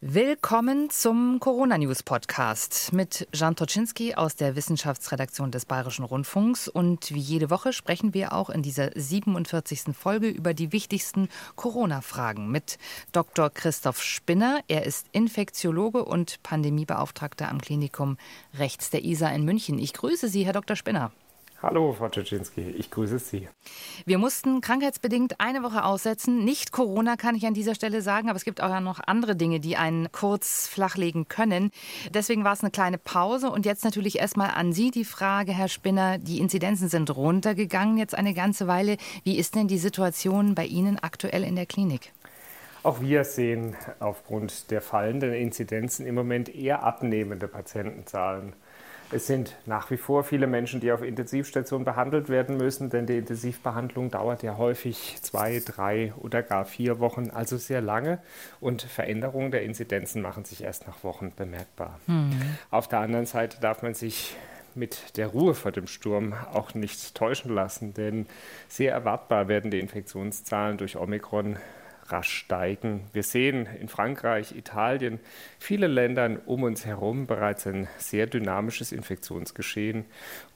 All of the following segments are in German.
Willkommen zum Corona News Podcast mit Jan Toczynski aus der Wissenschaftsredaktion des Bayerischen Rundfunks. Und wie jede Woche sprechen wir auch in dieser 47. Folge über die wichtigsten Corona-Fragen mit Dr. Christoph Spinner. Er ist Infektiologe und Pandemiebeauftragter am Klinikum rechts der ISA in München. Ich grüße Sie, Herr Dr. Spinner. Hallo, Frau Czaczynski, ich grüße Sie. Wir mussten krankheitsbedingt eine Woche aussetzen. Nicht Corona, kann ich an dieser Stelle sagen, aber es gibt auch noch andere Dinge, die einen kurz flachlegen können. Deswegen war es eine kleine Pause. Und jetzt natürlich erstmal an Sie die Frage, Herr Spinner. Die Inzidenzen sind runtergegangen jetzt eine ganze Weile. Wie ist denn die Situation bei Ihnen aktuell in der Klinik? Auch wir sehen aufgrund der fallenden Inzidenzen im Moment eher abnehmende Patientenzahlen. Es sind nach wie vor viele Menschen, die auf Intensivstationen behandelt werden müssen, denn die Intensivbehandlung dauert ja häufig zwei, drei oder gar vier Wochen, also sehr lange. Und Veränderungen der Inzidenzen machen sich erst nach Wochen bemerkbar. Mhm. Auf der anderen Seite darf man sich mit der Ruhe vor dem Sturm auch nicht täuschen lassen, denn sehr erwartbar werden die Infektionszahlen durch Omikron rasch steigen. Wir sehen in Frankreich, Italien, viele Ländern um uns herum bereits ein sehr dynamisches Infektionsgeschehen.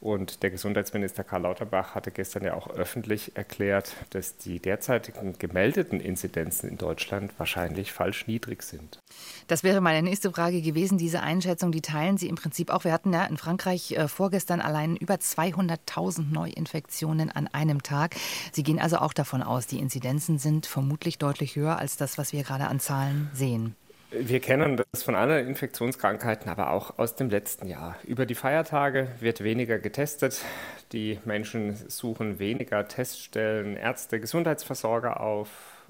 Und der Gesundheitsminister Karl Lauterbach hatte gestern ja auch öffentlich erklärt, dass die derzeitigen gemeldeten Inzidenzen in Deutschland wahrscheinlich falsch niedrig sind. Das wäre meine nächste Frage gewesen. Diese Einschätzung, die teilen Sie im Prinzip auch. Wir hatten ja in Frankreich äh, vorgestern allein über 200.000 Neuinfektionen an einem Tag. Sie gehen also auch davon aus, die Inzidenzen sind vermutlich deutlich deutlich höher als das, was wir gerade an Zahlen sehen. Wir kennen das von anderen Infektionskrankheiten, aber auch aus dem letzten Jahr. Über die Feiertage wird weniger getestet. Die Menschen suchen weniger Teststellen, Ärzte, Gesundheitsversorger auf.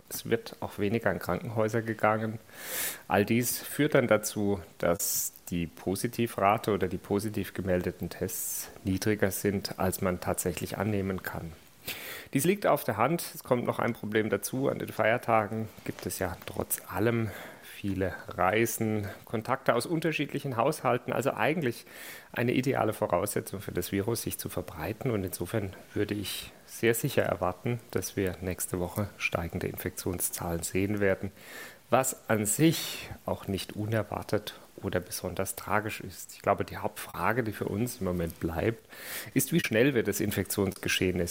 Es wird auch weniger in Krankenhäuser gegangen. All dies führt dann dazu, dass die Positivrate oder die positiv gemeldeten Tests niedriger sind, als man tatsächlich annehmen kann. Dies liegt auf der Hand. Es kommt noch ein Problem dazu. An den Feiertagen gibt es ja trotz allem viele Reisen, Kontakte aus unterschiedlichen Haushalten. Also eigentlich eine ideale Voraussetzung für das Virus, sich zu verbreiten. Und insofern würde ich sehr sicher erwarten, dass wir nächste Woche steigende Infektionszahlen sehen werden, was an sich auch nicht unerwartet oder besonders tragisch ist. Ich glaube, die Hauptfrage, die für uns im Moment bleibt, ist, wie schnell wird das Infektionsgeschehen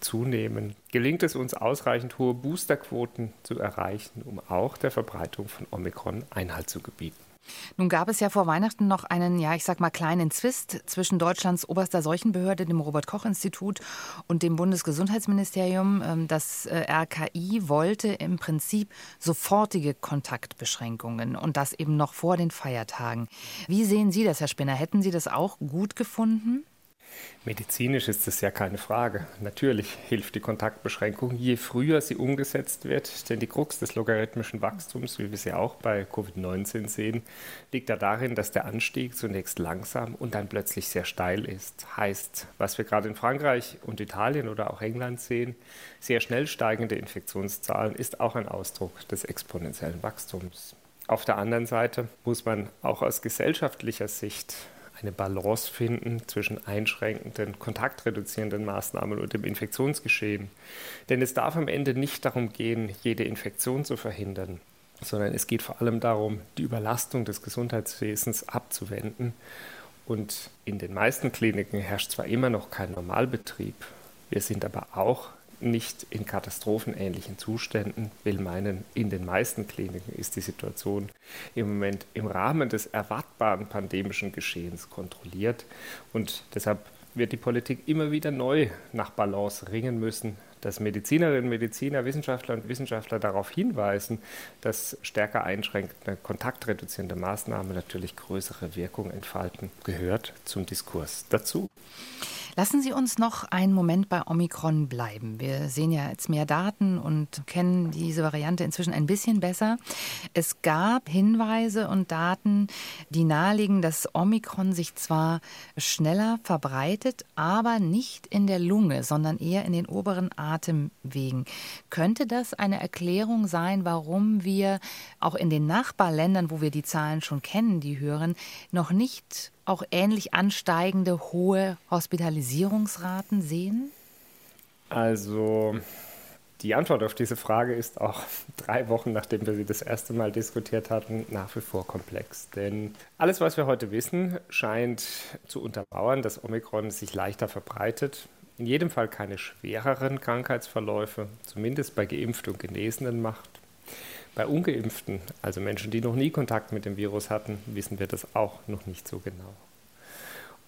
zunehmen? Gelingt es uns ausreichend hohe Boosterquoten zu erreichen, um auch der Verbreitung von Omikron Einhalt zu gebieten? Nun gab es ja vor Weihnachten noch einen, ja, ich sag mal, kleinen Zwist zwischen Deutschlands oberster Seuchenbehörde, dem Robert-Koch-Institut und dem Bundesgesundheitsministerium. Ähm, das äh, RKI wollte im Prinzip sofortige Kontaktbeschränkungen und das eben noch vor den Feiertagen. Wie sehen Sie das, Herr Spinner? Hätten Sie das auch gut gefunden? Medizinisch ist das ja keine Frage. Natürlich hilft die Kontaktbeschränkung, je früher sie umgesetzt wird, denn die Krux des logarithmischen Wachstums, wie wir sie auch bei Covid-19 sehen, liegt ja darin, dass der Anstieg zunächst langsam und dann plötzlich sehr steil ist. Heißt, was wir gerade in Frankreich und Italien oder auch England sehen, sehr schnell steigende Infektionszahlen, ist auch ein Ausdruck des exponentiellen Wachstums. Auf der anderen Seite muss man auch aus gesellschaftlicher Sicht eine Balance finden zwischen einschränkenden, kontaktreduzierenden Maßnahmen und dem Infektionsgeschehen. Denn es darf am Ende nicht darum gehen, jede Infektion zu verhindern, sondern es geht vor allem darum, die Überlastung des Gesundheitswesens abzuwenden. Und in den meisten Kliniken herrscht zwar immer noch kein Normalbetrieb, wir sind aber auch nicht in katastrophenähnlichen Zuständen, will meinen, in den meisten Kliniken ist die Situation im Moment im Rahmen des erwartbaren pandemischen Geschehens kontrolliert. Und deshalb wird die Politik immer wieder neu nach Balance ringen müssen, dass Medizinerinnen, Mediziner, Wissenschaftler und Wissenschaftler darauf hinweisen, dass stärker einschränkende, kontaktreduzierende Maßnahmen natürlich größere Wirkung entfalten, gehört zum Diskurs dazu. Lassen Sie uns noch einen Moment bei Omikron bleiben. Wir sehen ja jetzt mehr Daten und kennen diese Variante inzwischen ein bisschen besser. Es gab Hinweise und Daten, die nahelegen, dass Omikron sich zwar schneller verbreitet, aber nicht in der Lunge, sondern eher in den oberen Atemwegen. Könnte das eine Erklärung sein, warum wir auch in den Nachbarländern, wo wir die Zahlen schon kennen, die hören, noch nicht auch ähnlich ansteigende hohe Hospitalisierungsraten sehen? Also die Antwort auf diese Frage ist auch drei Wochen, nachdem wir sie das erste Mal diskutiert hatten, nach wie vor komplex. Denn alles, was wir heute wissen, scheint zu untermauern, dass Omikron sich leichter verbreitet, in jedem Fall keine schwereren Krankheitsverläufe, zumindest bei Geimpften und Genesenen macht. Bei ungeimpften, also Menschen, die noch nie Kontakt mit dem Virus hatten, wissen wir das auch noch nicht so genau.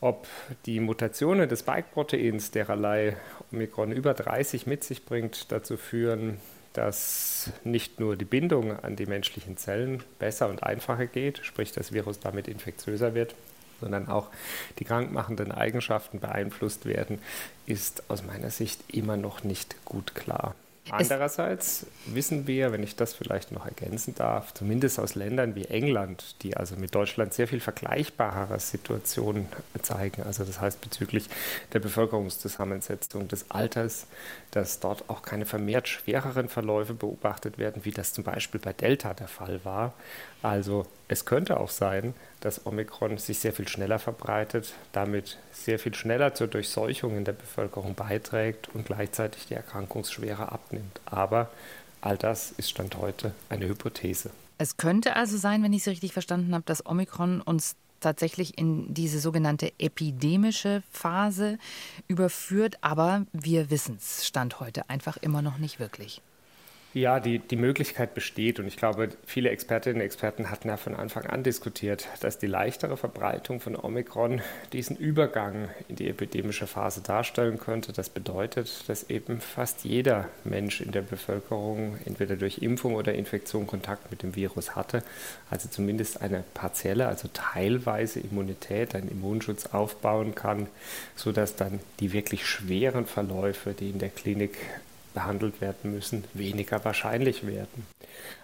Ob die Mutationen des Spike-Proteins, dererlei Omikron über 30 mit sich bringt, dazu führen, dass nicht nur die Bindung an die menschlichen Zellen besser und einfacher geht, sprich das Virus damit infektiöser wird, sondern auch die krankmachenden Eigenschaften beeinflusst werden, ist aus meiner Sicht immer noch nicht gut klar. Andererseits wissen wir, wenn ich das vielleicht noch ergänzen darf, zumindest aus Ländern wie England, die also mit Deutschland sehr viel vergleichbarere Situationen zeigen, also das heißt bezüglich der Bevölkerungszusammensetzung, des Alters, dass dort auch keine vermehrt schwereren Verläufe beobachtet werden, wie das zum Beispiel bei Delta der Fall war. Also es könnte auch sein, dass Omikron sich sehr viel schneller verbreitet, damit sehr viel schneller zur Durchseuchung in der Bevölkerung beiträgt und gleichzeitig die Erkrankungsschwere abnimmt. Aber all das ist Stand heute eine Hypothese. Es könnte also sein, wenn ich Sie richtig verstanden habe, dass Omikron uns tatsächlich in diese sogenannte epidemische Phase überführt, aber wir wissen es Stand heute einfach immer noch nicht wirklich. Ja, die, die Möglichkeit besteht und ich glaube, viele Expertinnen und Experten hatten ja von Anfang an diskutiert, dass die leichtere Verbreitung von Omikron diesen Übergang in die epidemische Phase darstellen könnte. Das bedeutet, dass eben fast jeder Mensch in der Bevölkerung entweder durch Impfung oder Infektion Kontakt mit dem Virus hatte, also zumindest eine partielle, also teilweise Immunität, einen Immunschutz aufbauen kann, sodass dann die wirklich schweren Verläufe, die in der Klinik behandelt werden müssen, weniger wahrscheinlich werden.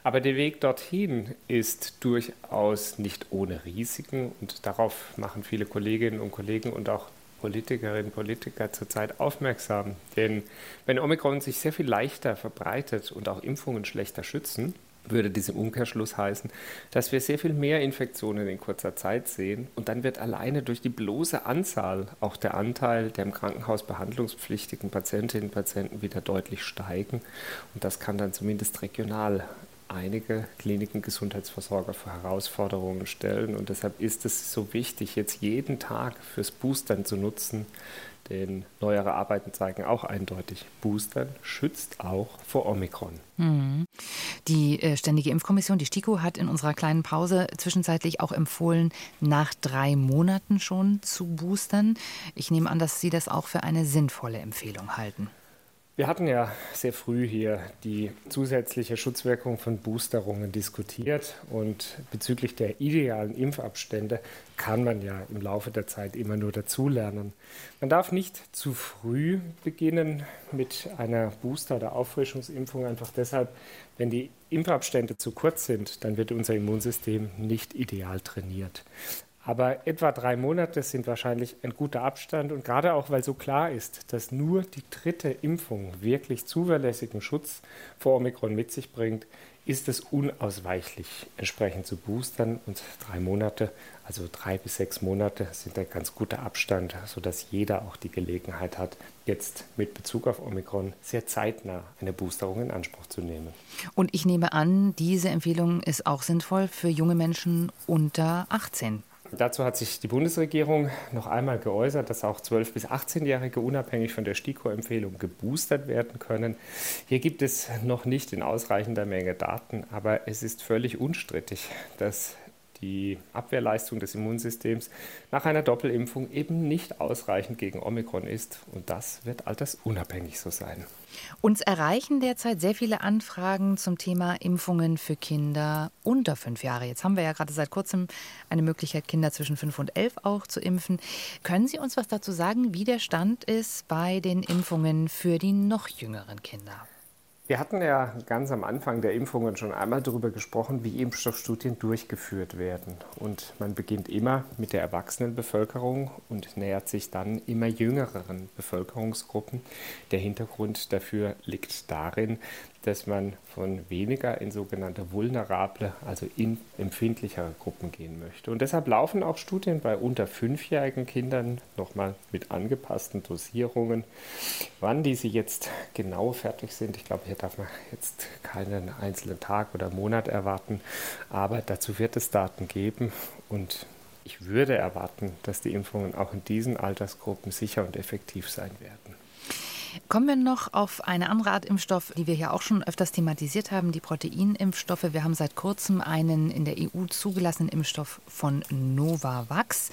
Aber der Weg dorthin ist durchaus nicht ohne Risiken und darauf machen viele Kolleginnen und Kollegen und auch Politikerinnen und Politiker zurzeit aufmerksam. Denn wenn Omikron sich sehr viel leichter verbreitet und auch Impfungen schlechter schützen, würde dies im Umkehrschluss heißen, dass wir sehr viel mehr Infektionen in kurzer Zeit sehen. Und dann wird alleine durch die bloße Anzahl auch der Anteil der im Krankenhaus behandlungspflichtigen Patientinnen und Patienten wieder deutlich steigen. Und das kann dann zumindest regional einige Kliniken Gesundheitsversorger vor Herausforderungen stellen und deshalb ist es so wichtig, jetzt jeden Tag fürs Boostern zu nutzen, denn neuere Arbeiten zeigen auch eindeutig, Boostern schützt auch vor Omikron. Mhm. Die äh, Ständige Impfkommission, die STIKO, hat in unserer kleinen Pause zwischenzeitlich auch empfohlen, nach drei Monaten schon zu boostern. Ich nehme an, dass Sie das auch für eine sinnvolle Empfehlung halten. Wir hatten ja sehr früh hier die zusätzliche Schutzwirkung von Boosterungen diskutiert und bezüglich der idealen Impfabstände kann man ja im Laufe der Zeit immer nur dazulernen. Man darf nicht zu früh beginnen mit einer Booster- oder Auffrischungsimpfung, einfach deshalb, wenn die Impfabstände zu kurz sind, dann wird unser Immunsystem nicht ideal trainiert. Aber etwa drei Monate sind wahrscheinlich ein guter Abstand und gerade auch, weil so klar ist, dass nur die dritte Impfung wirklich zuverlässigen Schutz vor Omikron mit sich bringt, ist es unausweichlich, entsprechend zu boostern. Und drei Monate, also drei bis sechs Monate, sind ein ganz guter Abstand, sodass jeder auch die Gelegenheit hat, jetzt mit Bezug auf Omikron sehr zeitnah eine Boosterung in Anspruch zu nehmen. Und ich nehme an, diese Empfehlung ist auch sinnvoll für junge Menschen unter 18. Dazu hat sich die Bundesregierung noch einmal geäußert, dass auch 12- bis 18-Jährige unabhängig von der STIKO-Empfehlung geboostert werden können. Hier gibt es noch nicht in ausreichender Menge Daten, aber es ist völlig unstrittig, dass die Abwehrleistung des Immunsystems nach einer Doppelimpfung eben nicht ausreichend gegen Omikron ist. Und das wird altersunabhängig so sein. Uns erreichen derzeit sehr viele Anfragen zum Thema Impfungen für Kinder unter fünf Jahre. Jetzt haben wir ja gerade seit kurzem eine Möglichkeit, Kinder zwischen fünf und elf auch zu impfen. Können Sie uns was dazu sagen, wie der Stand ist bei den Impfungen für die noch jüngeren Kinder? Wir hatten ja ganz am Anfang der Impfungen schon einmal darüber gesprochen, wie Impfstoffstudien durchgeführt werden. Und man beginnt immer mit der Erwachsenenbevölkerung und nähert sich dann immer jüngeren Bevölkerungsgruppen. Der Hintergrund dafür liegt darin, dass man von weniger in sogenannte vulnerable, also in empfindlichere Gruppen gehen möchte. Und deshalb laufen auch Studien bei unter fünfjährigen Kindern nochmal mit angepassten Dosierungen. Wann diese jetzt genau fertig sind, ich glaube, hier darf man jetzt keinen einzelnen Tag oder Monat erwarten, aber dazu wird es Daten geben und ich würde erwarten, dass die Impfungen auch in diesen Altersgruppen sicher und effektiv sein werden. Kommen wir noch auf eine andere Art Impfstoff, die wir ja auch schon öfters thematisiert haben, die Proteinimpfstoffe. Wir haben seit kurzem einen in der EU zugelassenen Impfstoff von Novavax.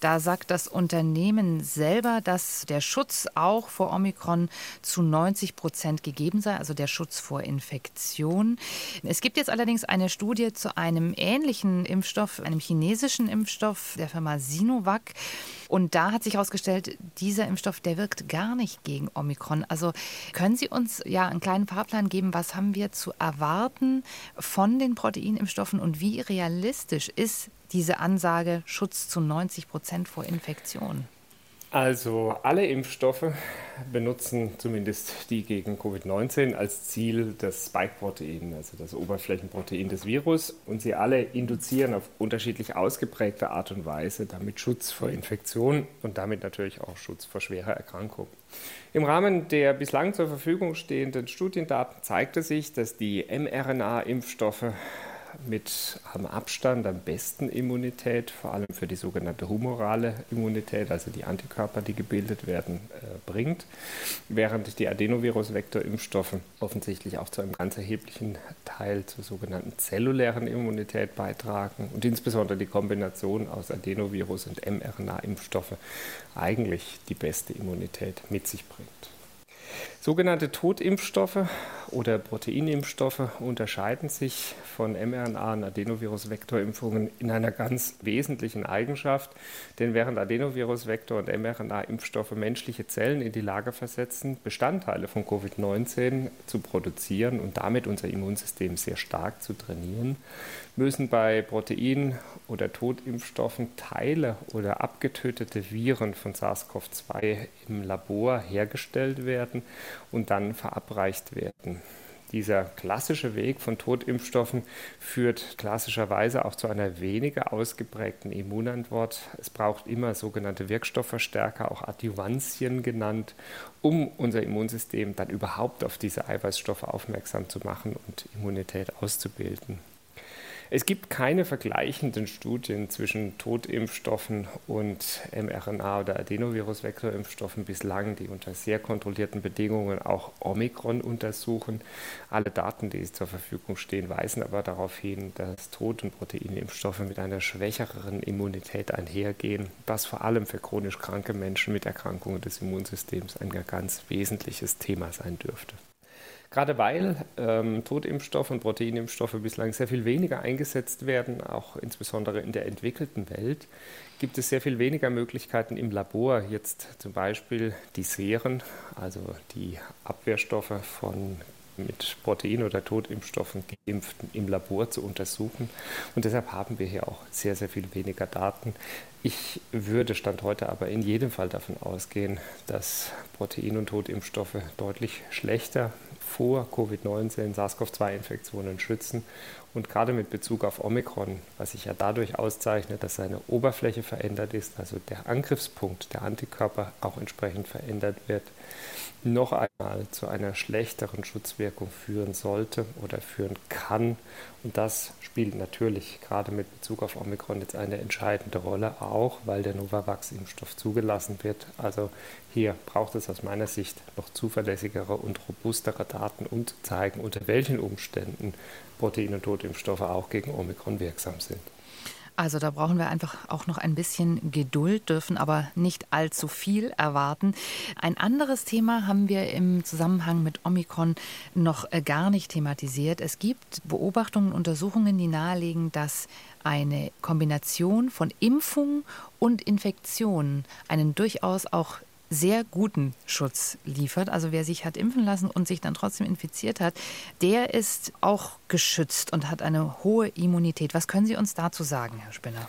Da sagt das Unternehmen selber, dass der Schutz auch vor Omikron zu 90 Prozent gegeben sei, also der Schutz vor Infektion. Es gibt jetzt allerdings eine Studie zu einem ähnlichen Impfstoff, einem chinesischen Impfstoff der Firma Sinovac. Und da hat sich herausgestellt, dieser Impfstoff, der wirkt gar nicht gegen Omikron. Also können Sie uns ja einen kleinen Fahrplan geben, was haben wir zu erwarten von den Proteinimpfstoffen und wie realistisch ist diese Ansage Schutz zu 90 Prozent vor Infektion? Also alle Impfstoffe benutzen zumindest die gegen Covid-19 als Ziel das Spike-Protein, also das Oberflächenprotein des Virus. Und sie alle induzieren auf unterschiedlich ausgeprägte Art und Weise damit Schutz vor Infektion und damit natürlich auch Schutz vor schwerer Erkrankung. Im Rahmen der bislang zur Verfügung stehenden Studiendaten zeigte sich, dass die mRNA-Impfstoffe mit am Abstand am besten Immunität, vor allem für die sogenannte humorale Immunität, also die Antikörper, die gebildet werden, äh, bringt, während die Adenovirus-Vektor-Impfstoffe offensichtlich auch zu einem ganz erheblichen Teil zur sogenannten zellulären Immunität beitragen und insbesondere die Kombination aus Adenovirus und mRNA-Impfstoffe eigentlich die beste Immunität mit sich bringt. Sogenannte Totimpfstoffe oder Proteinimpfstoffe unterscheiden sich von mRNA- und Adenovirus-Vektorimpfungen in einer ganz wesentlichen Eigenschaft. Denn während Adenovirus-Vektor- und mRNA-Impfstoffe menschliche Zellen in die Lage versetzen, Bestandteile von Covid-19 zu produzieren und damit unser Immunsystem sehr stark zu trainieren, müssen bei Protein- oder Totimpfstoffen Teile oder abgetötete Viren von SARS-CoV-2 im Labor hergestellt werden und dann verabreicht werden. Dieser klassische Weg von Totimpfstoffen führt klassischerweise auch zu einer weniger ausgeprägten Immunantwort. Es braucht immer sogenannte Wirkstoffverstärker, auch Adjuvantien genannt, um unser Immunsystem dann überhaupt auf diese Eiweißstoffe aufmerksam zu machen und Immunität auszubilden. Es gibt keine vergleichenden Studien zwischen Totimpfstoffen und mRNA- oder Adenovirus-Vektorimpfstoffen bislang, die unter sehr kontrollierten Bedingungen auch Omikron untersuchen. Alle Daten, die zur Verfügung stehen, weisen aber darauf hin, dass Tot- und Proteinimpfstoffe mit einer schwächeren Immunität einhergehen, was vor allem für chronisch kranke Menschen mit Erkrankungen des Immunsystems ein ganz wesentliches Thema sein dürfte. Gerade weil ähm, Totimpfstoffe und Proteinimpfstoffe bislang sehr viel weniger eingesetzt werden, auch insbesondere in der entwickelten Welt, gibt es sehr viel weniger Möglichkeiten im Labor, jetzt zum Beispiel die Seren, also die Abwehrstoffe von mit Protein- oder Totimpfstoffen geimpften im Labor zu untersuchen. Und deshalb haben wir hier auch sehr, sehr viel weniger Daten. Ich würde Stand heute aber in jedem Fall davon ausgehen, dass Protein- und Totimpfstoffe deutlich schlechter vor Covid-19, SARS-CoV-2-Infektionen schützen. Und gerade mit Bezug auf Omikron, was sich ja dadurch auszeichnet, dass seine Oberfläche verändert ist, also der Angriffspunkt der Antikörper auch entsprechend verändert wird, noch einmal zu einer schlechteren Schutzwirkung führen sollte oder führen kann. Und das spielt natürlich gerade mit Bezug auf Omikron jetzt eine entscheidende Rolle, auch weil der Novavax-Impfstoff zugelassen wird. Also hier braucht es aus meiner Sicht noch zuverlässigere und robustere Daten, um zu zeigen, unter welchen Umständen Protein- und Totimpfstoffe auch gegen Omikron wirksam sind. Also da brauchen wir einfach auch noch ein bisschen Geduld, dürfen aber nicht allzu viel erwarten. Ein anderes Thema haben wir im Zusammenhang mit Omikron noch äh, gar nicht thematisiert. Es gibt Beobachtungen, Untersuchungen, die nahelegen, dass eine Kombination von Impfung und Infektion einen durchaus auch sehr guten Schutz liefert. Also wer sich hat impfen lassen und sich dann trotzdem infiziert hat, der ist auch geschützt und hat eine hohe Immunität. Was können Sie uns dazu sagen, Herr Spinner?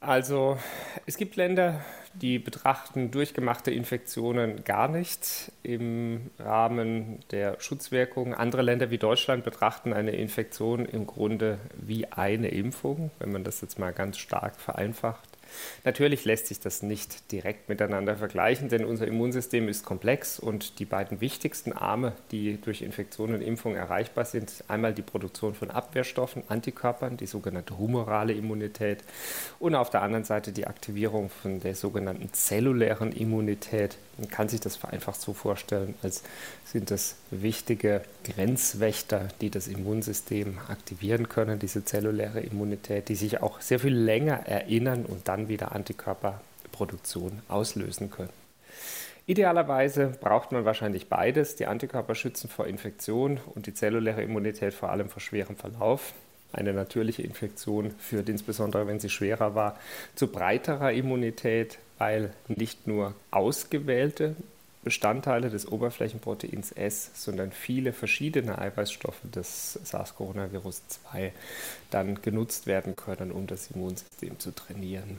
Also es gibt Länder, die betrachten durchgemachte Infektionen gar nicht im Rahmen der Schutzwirkung. Andere Länder wie Deutschland betrachten eine Infektion im Grunde wie eine Impfung, wenn man das jetzt mal ganz stark vereinfacht. Natürlich lässt sich das nicht direkt miteinander vergleichen, denn unser Immunsystem ist komplex und die beiden wichtigsten Arme, die durch Infektion und Impfung erreichbar sind, einmal die Produktion von Abwehrstoffen, Antikörpern, die sogenannte humorale Immunität und auf der anderen Seite die Aktivierung von der sogenannten zellulären Immunität. Man kann sich das vereinfacht so vorstellen, als sind das wichtige Grenzwächter, die das Immunsystem aktivieren können, diese zelluläre Immunität, die sich auch sehr viel länger erinnern und dann wieder Antikörperproduktion auslösen können. Idealerweise braucht man wahrscheinlich beides. Die Antikörper schützen vor Infektion und die zelluläre Immunität vor allem vor schwerem Verlauf. Eine natürliche Infektion führt insbesondere, wenn sie schwerer war, zu breiterer Immunität, weil nicht nur ausgewählte Bestandteile des Oberflächenproteins S, sondern viele verschiedene Eiweißstoffe des SARS-Coronavirus 2 dann genutzt werden können, um das Immunsystem zu trainieren.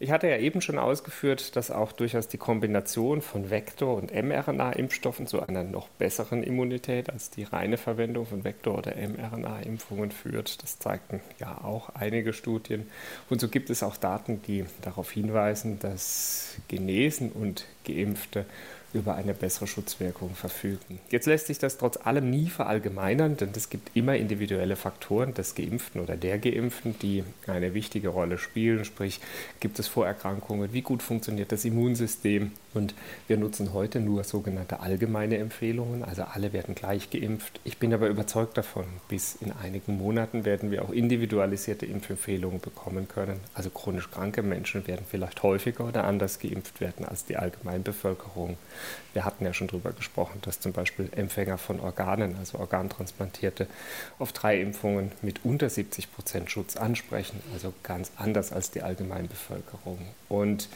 Ich hatte ja eben schon ausgeführt, dass auch durchaus die Kombination von Vektor- und mRNA-Impfstoffen zu einer noch besseren Immunität als die reine Verwendung von Vektor- oder mRNA-Impfungen führt. Das zeigten ja auch einige Studien. Und so gibt es auch Daten, die darauf hinweisen, dass Genesen und Geimpfte über eine bessere Schutzwirkung verfügen. Jetzt lässt sich das trotz allem nie verallgemeinern, denn es gibt immer individuelle Faktoren des Geimpften oder der Geimpften, die eine wichtige Rolle spielen. Sprich, gibt es Vorerkrankungen, wie gut funktioniert das Immunsystem? Und wir nutzen heute nur sogenannte allgemeine Empfehlungen, also alle werden gleich geimpft. Ich bin aber überzeugt davon, bis in einigen Monaten werden wir auch individualisierte Impfempfehlungen bekommen können. Also chronisch kranke Menschen werden vielleicht häufiger oder anders geimpft werden als die Allgemeinbevölkerung. Wir hatten ja schon darüber gesprochen, dass zum Beispiel Empfänger von Organen, also Organtransplantierte, auf drei Impfungen mit unter 70 Prozent Schutz ansprechen, also ganz anders als die Allgemeinbevölkerung. Und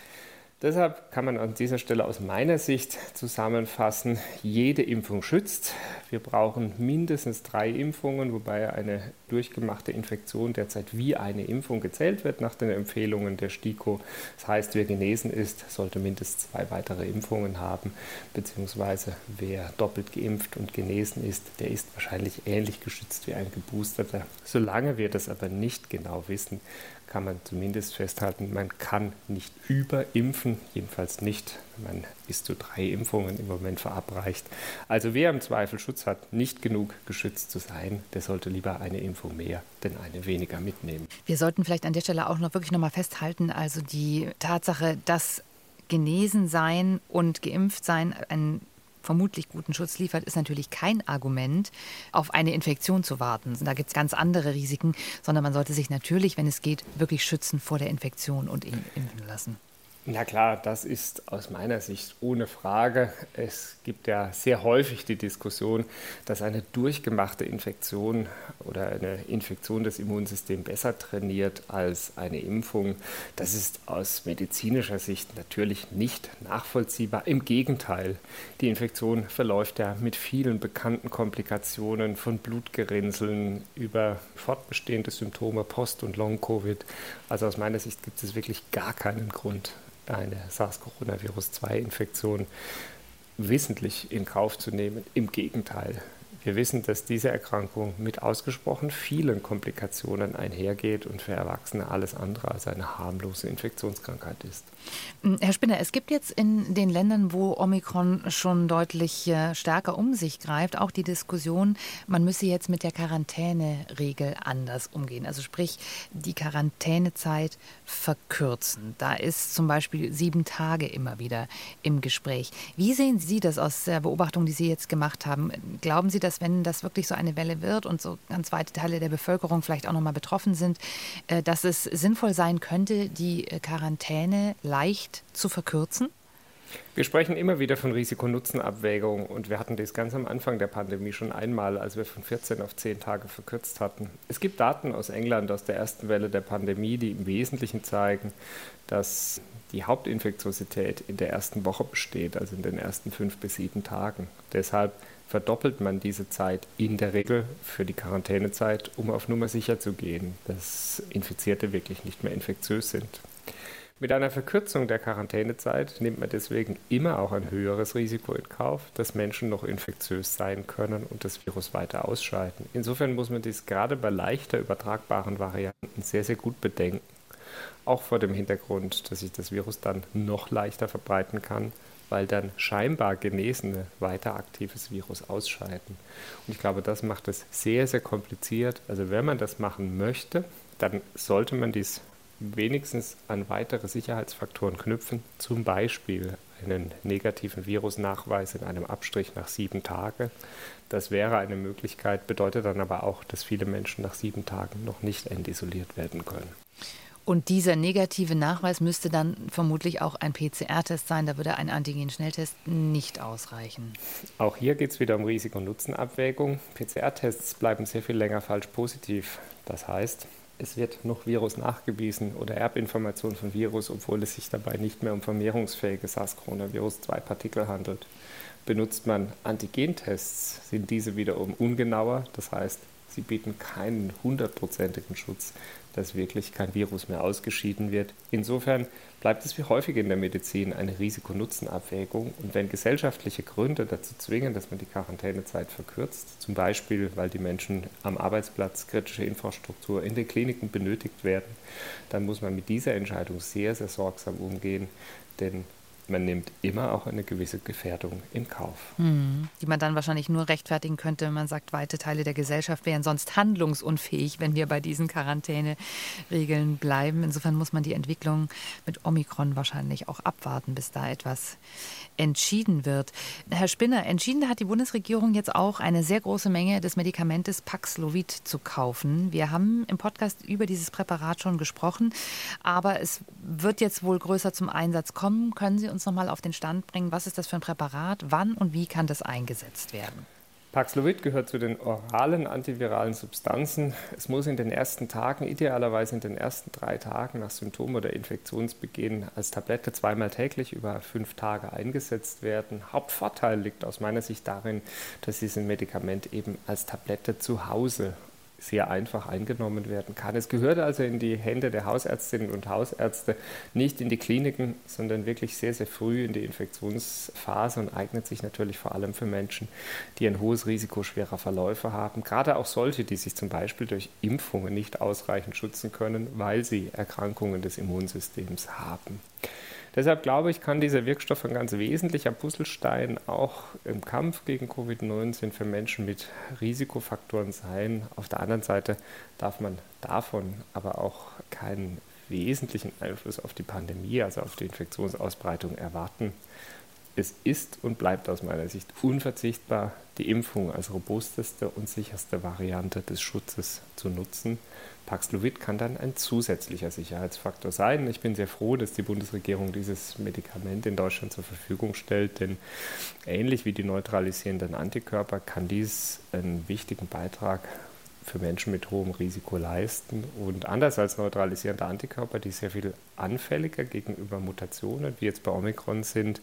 Deshalb kann man an dieser Stelle aus meiner Sicht zusammenfassen, jede Impfung schützt. Wir brauchen mindestens drei Impfungen, wobei eine durchgemachte Infektion derzeit wie eine Impfung gezählt wird nach den Empfehlungen der STIKO. Das heißt, wer genesen ist, sollte mindestens zwei weitere Impfungen haben, beziehungsweise wer doppelt geimpft und genesen ist, der ist wahrscheinlich ähnlich geschützt wie ein Geboosterter. Solange wir das aber nicht genau wissen, kann man zumindest festhalten, man kann nicht überimpfen, jedenfalls nicht, wenn man bis zu drei Impfungen im Moment verabreicht. Also wer im Zweifel Schutz hat, nicht genug geschützt zu sein, der sollte lieber eine Impfung mehr, denn eine weniger mitnehmen. Wir sollten vielleicht an der Stelle auch noch wirklich noch mal festhalten, also die Tatsache, dass genesen sein und geimpft sein ein vermutlich guten Schutz liefert, ist natürlich kein Argument, auf eine Infektion zu warten. Da gibt es ganz andere Risiken, sondern man sollte sich natürlich, wenn es geht, wirklich schützen vor der Infektion und impfen lassen. Na klar, das ist aus meiner Sicht ohne Frage. Es gibt ja sehr häufig die Diskussion, dass eine durchgemachte Infektion oder eine Infektion des Immunsystems besser trainiert als eine Impfung. Das ist aus medizinischer Sicht natürlich nicht nachvollziehbar. Im Gegenteil, die Infektion verläuft ja mit vielen bekannten Komplikationen von Blutgerinnseln über fortbestehende Symptome, Post- und Long-Covid. Also aus meiner Sicht gibt es wirklich gar keinen Grund, eine SARS-CoV-2-Infektion wissentlich in Kauf zu nehmen. Im Gegenteil, wir wissen, dass diese Erkrankung mit ausgesprochen vielen Komplikationen einhergeht und für Erwachsene alles andere als eine harmlose Infektionskrankheit ist. Hm, Herr Spinner, es gibt jetzt in den Ländern, wo Omikron schon deutlich äh, stärker um sich greift, auch die Diskussion, man müsse jetzt mit der Quarantäneregel anders umgehen. Also sprich, die Quarantänezeit verkürzen. Da ist zum Beispiel sieben Tage immer wieder im Gespräch. Wie sehen Sie das aus der Beobachtung, die Sie jetzt gemacht haben? Glauben Sie, dass dass wenn das wirklich so eine Welle wird und so ganz weite Teile der Bevölkerung vielleicht auch noch mal betroffen sind, äh, dass es sinnvoll sein könnte, die äh, Quarantäne leicht zu verkürzen? Wir sprechen immer wieder von Risiko-Nutzen-Abwägung und wir hatten das ganz am Anfang der Pandemie schon einmal, als wir von 14 auf 10 Tage verkürzt hatten. Es gibt Daten aus England aus der ersten Welle der Pandemie, die im Wesentlichen zeigen, dass die Hauptinfektiosität in der ersten Woche besteht, also in den ersten fünf bis sieben Tagen. Deshalb verdoppelt man diese Zeit in der Regel für die Quarantänezeit, um auf Nummer sicher zu gehen, dass Infizierte wirklich nicht mehr infektiös sind. Mit einer Verkürzung der Quarantänezeit nimmt man deswegen immer auch ein höheres Risiko in Kauf, dass Menschen noch infektiös sein können und das Virus weiter ausscheiden. Insofern muss man dies gerade bei leichter übertragbaren Varianten sehr, sehr gut bedenken. Auch vor dem Hintergrund, dass sich das Virus dann noch leichter verbreiten kann, weil dann scheinbar genesene weiter aktives Virus ausscheiden. Und ich glaube, das macht es sehr, sehr kompliziert. Also wenn man das machen möchte, dann sollte man dies wenigstens an weitere Sicherheitsfaktoren knüpfen, zum Beispiel einen negativen Virusnachweis in einem Abstrich nach sieben Tagen. Das wäre eine Möglichkeit, bedeutet dann aber auch, dass viele Menschen nach sieben Tagen noch nicht endisoliert werden können. Und dieser negative Nachweis müsste dann vermutlich auch ein PCR-Test sein. Da würde ein Antigen-Schnelltest nicht ausreichen. Auch hier geht es wieder um Risiko- und Nutzenabwägung. PCR-Tests bleiben sehr viel länger falsch positiv. Das heißt, es wird noch Virus nachgewiesen oder Erbinformation von Virus, obwohl es sich dabei nicht mehr um vermehrungsfähige SARS-CoV-2-Partikel handelt. Benutzt man Antigentests, sind diese wiederum ungenauer, das heißt, sie bieten keinen hundertprozentigen Schutz dass wirklich kein Virus mehr ausgeschieden wird. Insofern bleibt es wie häufig in der Medizin eine Risiko-Nutzen-Abwägung. Und wenn gesellschaftliche Gründe dazu zwingen, dass man die Quarantänezeit verkürzt, zum Beispiel weil die Menschen am Arbeitsplatz kritische Infrastruktur in den Kliniken benötigt werden, dann muss man mit dieser Entscheidung sehr, sehr sorgsam umgehen. Denn man nimmt immer auch eine gewisse Gefährdung in Kauf. Hm, die man dann wahrscheinlich nur rechtfertigen könnte, wenn man sagt, weite Teile der Gesellschaft wären sonst handlungsunfähig, wenn wir bei diesen Quarantäneregeln bleiben. Insofern muss man die Entwicklung mit Omikron wahrscheinlich auch abwarten, bis da etwas entschieden wird. Herr Spinner, entschieden hat die Bundesregierung jetzt auch eine sehr große Menge des Medikamentes Paxlovid zu kaufen. Wir haben im Podcast über dieses Präparat schon gesprochen, aber es wird jetzt wohl größer zum Einsatz kommen. Können Sie uns noch mal auf den Stand bringen, was ist das für ein Präparat, wann und wie kann das eingesetzt werden? Paxlovid gehört zu den oralen antiviralen Substanzen. Es muss in den ersten Tagen, idealerweise in den ersten drei Tagen nach Symptom- oder Infektionsbeginn, als Tablette zweimal täglich über fünf Tage eingesetzt werden. Hauptvorteil liegt aus meiner Sicht darin, dass dieses Medikament eben als Tablette zu Hause sehr einfach eingenommen werden kann. Es gehört also in die Hände der Hausärztinnen und Hausärzte, nicht in die Kliniken, sondern wirklich sehr, sehr früh in die Infektionsphase und eignet sich natürlich vor allem für Menschen, die ein hohes Risiko schwerer Verläufe haben. Gerade auch solche, die sich zum Beispiel durch Impfungen nicht ausreichend schützen können, weil sie Erkrankungen des Immunsystems haben. Deshalb glaube ich, kann dieser Wirkstoff ein ganz wesentlicher Puzzlestein auch im Kampf gegen Covid-19 für Menschen mit Risikofaktoren sein. Auf der anderen Seite darf man davon aber auch keinen wesentlichen Einfluss auf die Pandemie, also auf die Infektionsausbreitung erwarten. Es ist und bleibt aus meiner Sicht unverzichtbar, die Impfung als robusteste und sicherste Variante des Schutzes zu nutzen. Paxlovid kann dann ein zusätzlicher Sicherheitsfaktor sein. Ich bin sehr froh, dass die Bundesregierung dieses Medikament in Deutschland zur Verfügung stellt, denn ähnlich wie die neutralisierenden Antikörper kann dies einen wichtigen Beitrag für Menschen mit hohem Risiko leisten. Und anders als neutralisierende Antikörper, die sehr viel anfälliger gegenüber Mutationen, wie jetzt bei Omikron sind,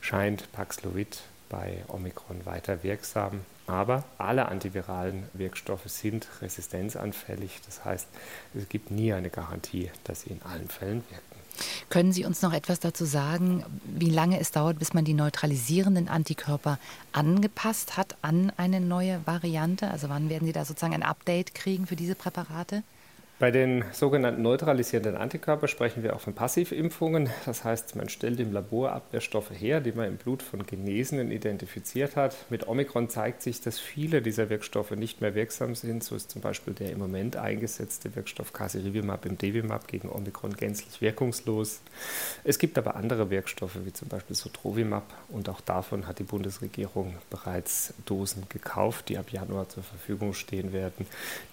scheint Paxlovid bei Omikron weiter wirksam. Aber alle antiviralen Wirkstoffe sind resistenzanfällig. Das heißt, es gibt nie eine Garantie, dass sie in allen Fällen wirken. Können Sie uns noch etwas dazu sagen, wie lange es dauert, bis man die neutralisierenden Antikörper angepasst hat an eine neue Variante? Also wann werden Sie da sozusagen ein Update kriegen für diese Präparate? Bei den sogenannten neutralisierenden Antikörper sprechen wir auch von Passivimpfungen. Das heißt, man stellt im Labor Abwehrstoffe her, die man im Blut von Genesenen identifiziert hat. Mit Omikron zeigt sich, dass viele dieser Wirkstoffe nicht mehr wirksam sind. So ist zum Beispiel der im Moment eingesetzte Wirkstoff Casirivimab im Devimab gegen Omikron gänzlich wirkungslos. Es gibt aber andere Wirkstoffe, wie zum Beispiel Sotrovimab. Und auch davon hat die Bundesregierung bereits Dosen gekauft, die ab Januar zur Verfügung stehen werden,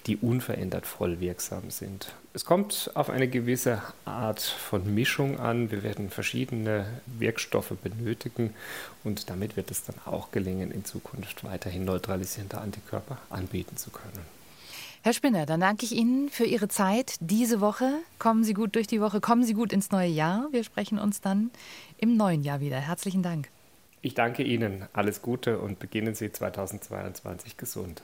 die unverändert voll wirksam sind sind. Es kommt auf eine gewisse Art von Mischung an. Wir werden verschiedene Wirkstoffe benötigen und damit wird es dann auch gelingen, in Zukunft weiterhin neutralisierende Antikörper anbieten zu können. Herr Spinner, dann danke ich Ihnen für Ihre Zeit diese Woche. Kommen Sie gut durch die Woche, kommen Sie gut ins neue Jahr. Wir sprechen uns dann im neuen Jahr wieder. Herzlichen Dank. Ich danke Ihnen. Alles Gute und beginnen Sie 2022 gesund.